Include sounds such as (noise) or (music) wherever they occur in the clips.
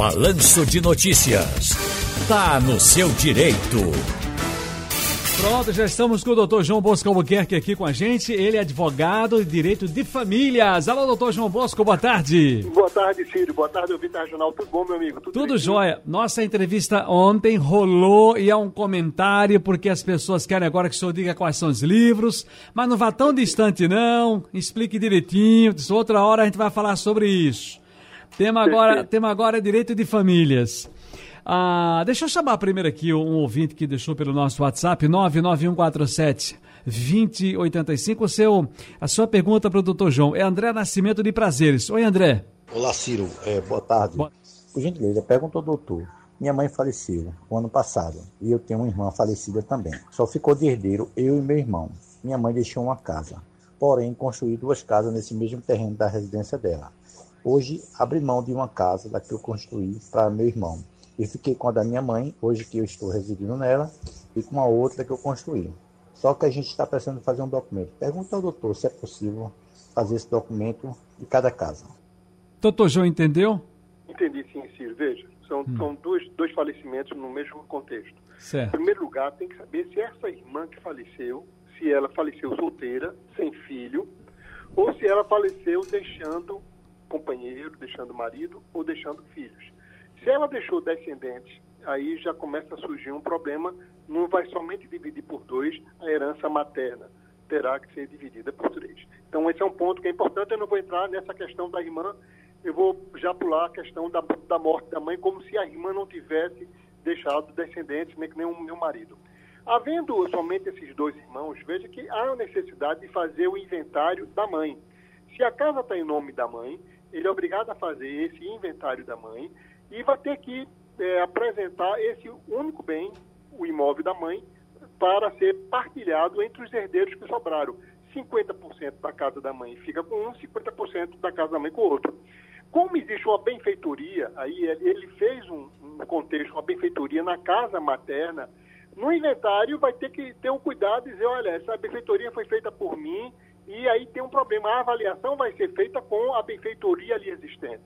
Balanço de Notícias. Tá no seu direito. Pronto, já estamos com o doutor João Bosco Albuquerque aqui com a gente. Ele é advogado de direito de famílias. Alô, doutor João Bosco, boa tarde. Boa tarde, Círio. Boa tarde, ouvinte regional. Tudo bom, meu amigo? Tudo, Tudo jóia. Nossa entrevista ontem rolou e é um comentário, porque as pessoas querem agora que o senhor diga quais são os livros, mas não vá tão distante, não. Explique direitinho. Outra hora a gente vai falar sobre isso. Tema (laughs) agora, tema agora é direito de famílias. Ah, deixa eu chamar primeiro aqui um ouvinte que deixou pelo nosso WhatsApp, 99147 2085. O seu, a sua pergunta para o doutor João é André Nascimento de Prazeres. Oi, André. Olá, Ciro. É, boa tarde. Boa... Por gentileza, pergunta ao doutor. Minha mãe faleceu no ano passado e eu tenho uma irmã falecida também. Só ficou de herdeiro eu e meu irmão. Minha mãe deixou uma casa, porém construí duas casas nesse mesmo terreno da residência dela. Hoje abri mão de uma casa da que eu construí para meu irmão e fiquei com a da minha mãe, hoje que eu estou residindo nela, e com a outra que eu construí. Só que a gente está precisando fazer um documento. Pergunta ao doutor se é possível fazer esse documento de cada casa. Doutor João, entendeu? Entendi sim, Ciro. Veja, são, hum. são dois, dois falecimentos no mesmo contexto. Certo. Em primeiro lugar, tem que saber se essa irmã que faleceu, se ela faleceu solteira, sem filho, ou se ela faleceu deixando companheiro, deixando marido ou deixando filhos. Se ela deixou descendentes, aí já começa a surgir um problema, não vai somente dividir por dois a herança materna, terá que ser dividida por três. Então esse é um ponto que é importante, eu não vou entrar nessa questão da irmã, eu vou já pular a questão da, da morte da mãe, como se a irmã não tivesse deixado descendentes, nem que nem o meu marido. Havendo somente esses dois irmãos, veja que há a necessidade de fazer o inventário da mãe. Se a casa está em nome da mãe, ele é obrigado a fazer esse inventário da mãe, e vai ter que é, apresentar esse único bem, o imóvel da mãe, para ser partilhado entre os herdeiros que sobraram. 50% da casa da mãe fica com um, 50% da casa da mãe com o outro. Como existe uma benfeitoria, aí ele fez um, um contexto, uma benfeitoria na casa materna, no inventário vai ter que ter o um cuidado de dizer, olha, essa benfeitoria foi feita por mim, e aí tem um problema. A avaliação vai ser feita com a benfeitoria ali existente.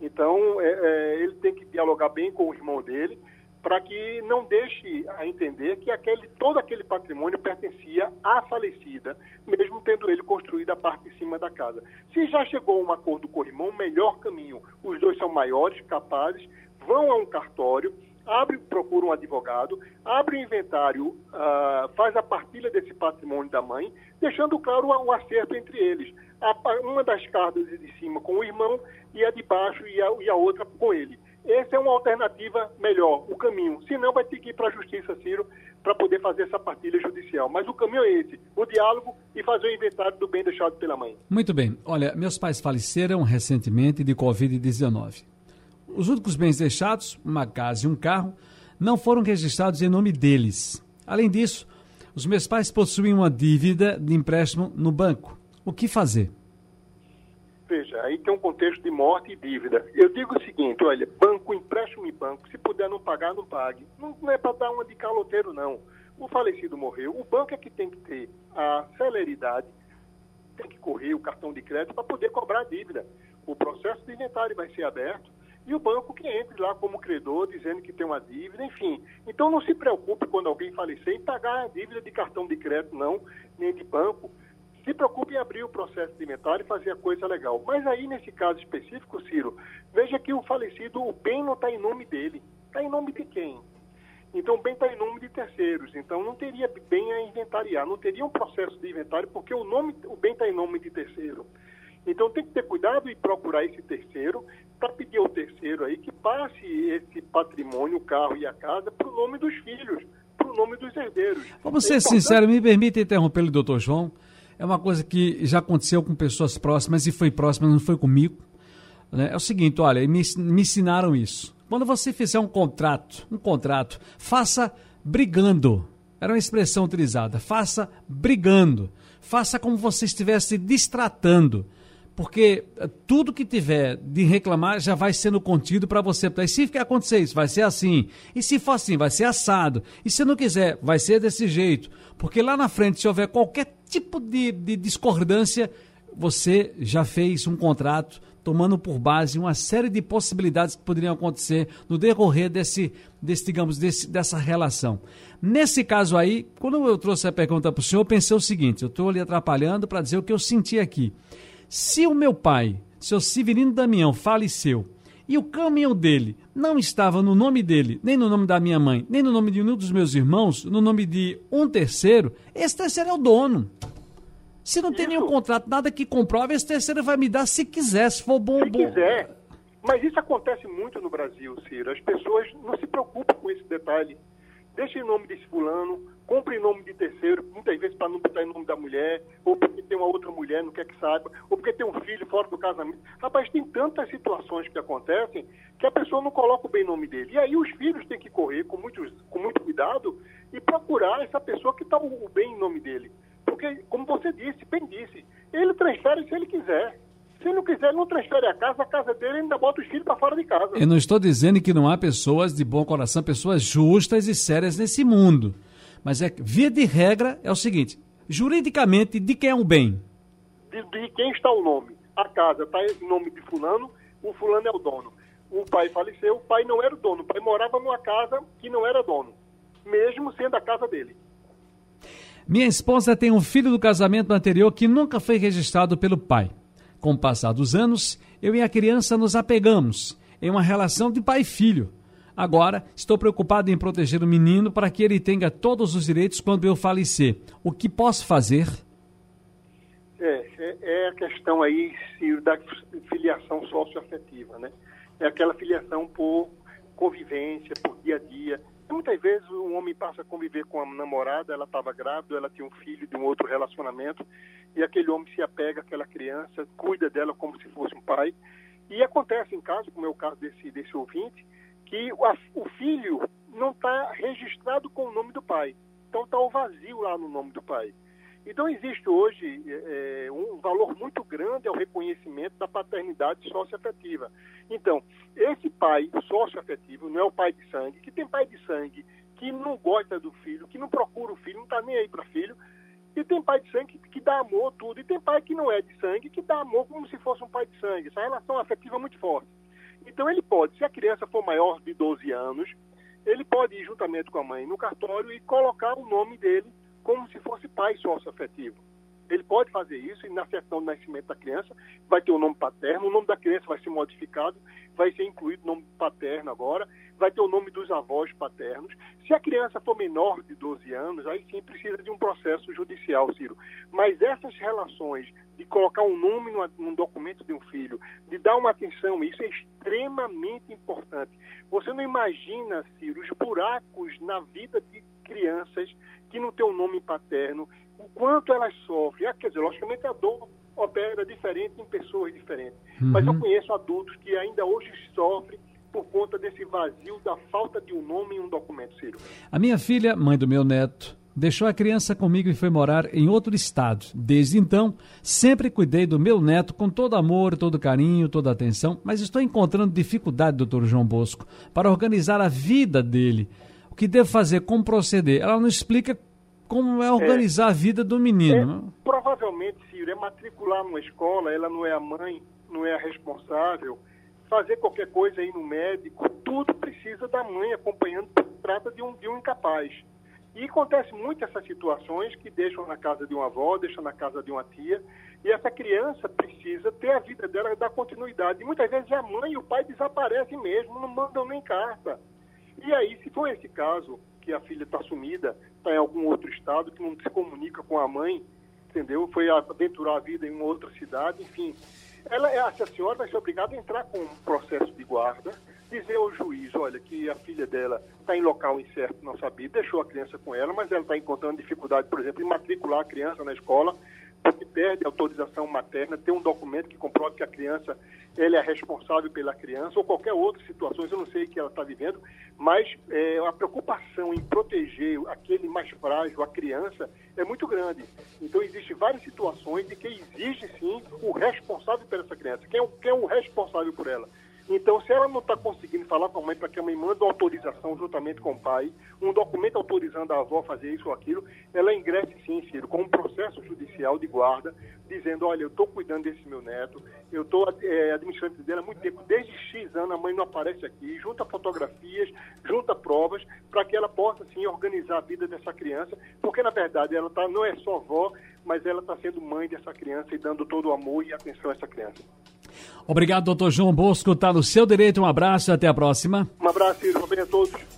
Então, é, é, ele tem que dialogar bem com o irmão dele para que não deixe a entender que aquele, todo aquele patrimônio pertencia à falecida, mesmo tendo ele construído a parte de cima da casa. Se já chegou a um acordo com o irmão, melhor caminho. Os dois são maiores, capazes, vão a um cartório, abre, procura um advogado, abre o inventário, uh, faz a partilha desse patrimônio da mãe, deixando claro um acerto entre eles. A, uma das cartas de cima com o irmão e a de baixo e a, e a outra com ele. Essa é uma alternativa melhor, o caminho. Se não, vai ter que ir para a Justiça, Ciro, para poder fazer essa partilha judicial. Mas o caminho é esse, o diálogo e fazer o inventário do bem deixado pela mãe. Muito bem. Olha, meus pais faleceram recentemente de Covid-19. Os únicos bens deixados, uma casa e um carro, não foram registrados em nome deles. Além disso, os meus pais possuem uma dívida de empréstimo no banco. O que fazer? Veja, aí tem um contexto de morte e dívida. Eu digo o seguinte, olha, banco, empréstimo em banco, se puder não pagar, não pague. Não, não é para dar uma de caloteiro, não. O falecido morreu, o banco é que tem que ter a celeridade, tem que correr o cartão de crédito para poder cobrar a dívida. O processo de inventário vai ser aberto e o banco que entre lá como credor, dizendo que tem uma dívida, enfim. Então não se preocupe quando alguém falecer em pagar a dívida de cartão de crédito, não, nem de banco se preocupe em abrir o processo de inventário e fazer a coisa legal. Mas aí, nesse caso específico, Ciro, veja que o falecido, o bem não está em nome dele. Está em nome de quem? Então, o bem está em nome de terceiros. Então, não teria bem a inventariar, não teria um processo de inventário, porque o, nome, o bem está em nome de terceiro. Então, tem que ter cuidado e procurar esse terceiro para pedir ao terceiro aí que passe esse patrimônio, o carro e a casa, para o nome dos filhos, para o nome dos herdeiros. Vamos ser é sinceros, me permita interromper o doutor João é uma coisa que já aconteceu com pessoas próximas e foi próxima, não foi comigo. Né? É o seguinte, olha, me, me ensinaram isso. Quando você fizer um contrato, um contrato, faça brigando. Era uma expressão utilizada. Faça brigando. Faça como você estivesse distratando porque eh, tudo que tiver de reclamar já vai sendo contido para você. E se acontecer isso, vai ser assim. E se for assim, vai ser assado. E se não quiser, vai ser desse jeito. Porque lá na frente, se houver qualquer tipo de, de discordância, você já fez um contrato tomando por base uma série de possibilidades que poderiam acontecer no decorrer desse, desse digamos, desse, dessa relação. Nesse caso aí, quando eu trouxe a pergunta para o senhor, eu pensei o seguinte: eu estou ali atrapalhando para dizer o que eu senti aqui. Se o meu pai, seu Severino Damião, faleceu e o caminhão dele não estava no nome dele, nem no nome da minha mãe, nem no nome de um dos meus irmãos, no nome de um terceiro, esse terceiro é o dono. Se não tem nenhum contrato, nada que comprove, esse terceiro vai me dar se quiser, se for bom, se bom. quiser. Mas isso acontece muito no Brasil, Ciro. As pessoas não se preocupam com esse detalhe. Deixa em nome desse fulano, compra em nome de terceiro, muitas vezes para não botar em nome da mulher, ou porque tem uma outra mulher, não quer que saiba, ou porque tem um filho fora do casamento. Rapaz, tem tantas situações que acontecem que a pessoa não coloca o bem nome dele. E aí os filhos têm que correr com muito, com muito cuidado e procurar essa pessoa que está o bem em nome dele. Porque, como você disse, bem disse, ele transfere se ele quiser. Se ele não quiser, não transfere a casa, a casa dele ainda bota os filhos para fora de casa. Eu não estou dizendo que não há pessoas de bom coração, pessoas justas e sérias nesse mundo. Mas é via de regra é o seguinte: juridicamente, de quem é o bem? De, de quem está o nome? A casa está em nome de fulano, o fulano é o dono. O pai faleceu, o pai não era o dono, o pai morava numa casa que não era dono, mesmo sendo a casa dele. Minha esposa tem um filho do casamento anterior que nunca foi registrado pelo pai. Com o passar dos anos, eu e a criança nos apegamos em uma relação de pai e filho. Agora, estou preocupado em proteger o menino para que ele tenha todos os direitos quando eu falecer. O que posso fazer? É, é, é a questão aí da filiação socioafetiva, né? É aquela filiação por convivência, por dia a dia. Muitas vezes um homem passa a conviver com a namorada, ela estava grávida, ela tinha um filho de um outro relacionamento, e aquele homem se apega àquela criança, cuida dela como se fosse um pai. E acontece em casos, como é o caso desse, desse ouvinte, que o, o filho não está registrado com o nome do pai. Então está o vazio lá no nome do pai. Então existe hoje é, um valor muito grande ao reconhecimento da paternidade socioafetiva. Então, esse pai socioafetivo não é o pai de sangue, que tem pai de sangue que não gosta do filho, que não procura o filho, não está nem aí para filho, e tem pai de sangue que, que, dá amor tudo, e tem pai que não é de sangue, que dá amor como se fosse um pai de sangue. Essa relação afetiva é muito forte. Então ele pode, se a criança for maior de 12 anos, ele pode ir juntamente com a mãe no cartório e colocar o nome dele como se fosse pai sócio-afetivo. Ele pode fazer isso e na certidão de nascimento da criança vai ter o nome paterno, o nome da criança vai ser modificado, vai ser incluído o nome paterno agora, vai ter o nome dos avós paternos. Se a criança for menor de 12 anos, aí sim precisa de um processo judicial, Ciro. Mas essas relações de colocar um nome num documento de um filho, de dar uma atenção, isso é extremamente importante. Você não imagina, Ciro, os buracos na vida de crianças que não tem um nome paterno, o quanto elas sofrem. Ah, quer dizer, logicamente a dor opera diferente em pessoas diferentes. Uhum. Mas eu conheço adultos que ainda hoje sofrem por conta desse vazio da falta de um nome em um documento, Ciro. A minha filha, mãe do meu neto, deixou a criança comigo e foi morar em outro estado. Desde então, sempre cuidei do meu neto com todo amor, todo carinho, toda atenção, mas estou encontrando dificuldade, doutor João Bosco, para organizar a vida dele que devo fazer, como proceder. Ela não explica como é organizar é, a vida do menino. É, provavelmente, Ciro, é matricular numa escola, ela não é a mãe, não é a responsável. Fazer qualquer coisa aí no médico, tudo precisa da mãe acompanhando, trata de um, de um incapaz. E acontece muito essas situações que deixam na casa de uma avó, deixam na casa de uma tia, e essa criança precisa ter a vida dela, dar continuidade. E muitas vezes a mãe e o pai desaparecem mesmo, não mandam nem carta. E aí, se for esse caso, que a filha está sumida, está em algum outro estado, que não se comunica com a mãe, entendeu? Foi aventurar a vida em uma outra cidade, enfim. Ela, essa senhora vai ser obrigada a entrar com um processo de guarda, dizer ao juiz, olha, que a filha dela está em local incerto, não sabia, deixou a criança com ela, mas ela está encontrando dificuldade, por exemplo, em matricular a criança na escola, porque perde a autorização materna, tem um documento que comprova que a criança ele é responsável pela criança ou qualquer outra situação, eu não sei o que ela está vivendo, mas é, a preocupação em proteger aquele mais frágil, a criança, é muito grande. Então, existem várias situações de que exige, sim, o responsável por essa criança. Quem é o, quem é o responsável por ela? Então, se ela não está conseguindo falar com a mãe para que a mãe mande uma autorização juntamente com o pai, um documento autorizando a avó a fazer isso ou aquilo, ela ingresse sim, Ciro, com um processo judicial de guarda, dizendo, olha, eu estou cuidando desse meu neto, eu estou é, administrando dele há muito tempo, desde X anos a mãe não aparece aqui, junta fotografias, junta provas, para que ela possa, sim, organizar a vida dessa criança, porque, na verdade, ela tá, não é só avó, mas ela está sendo mãe dessa criança e dando todo o amor e atenção a essa criança. Obrigado, doutor João Bosco. Está no seu direito. Um abraço e até a próxima. Um abraço. Um bem a todos.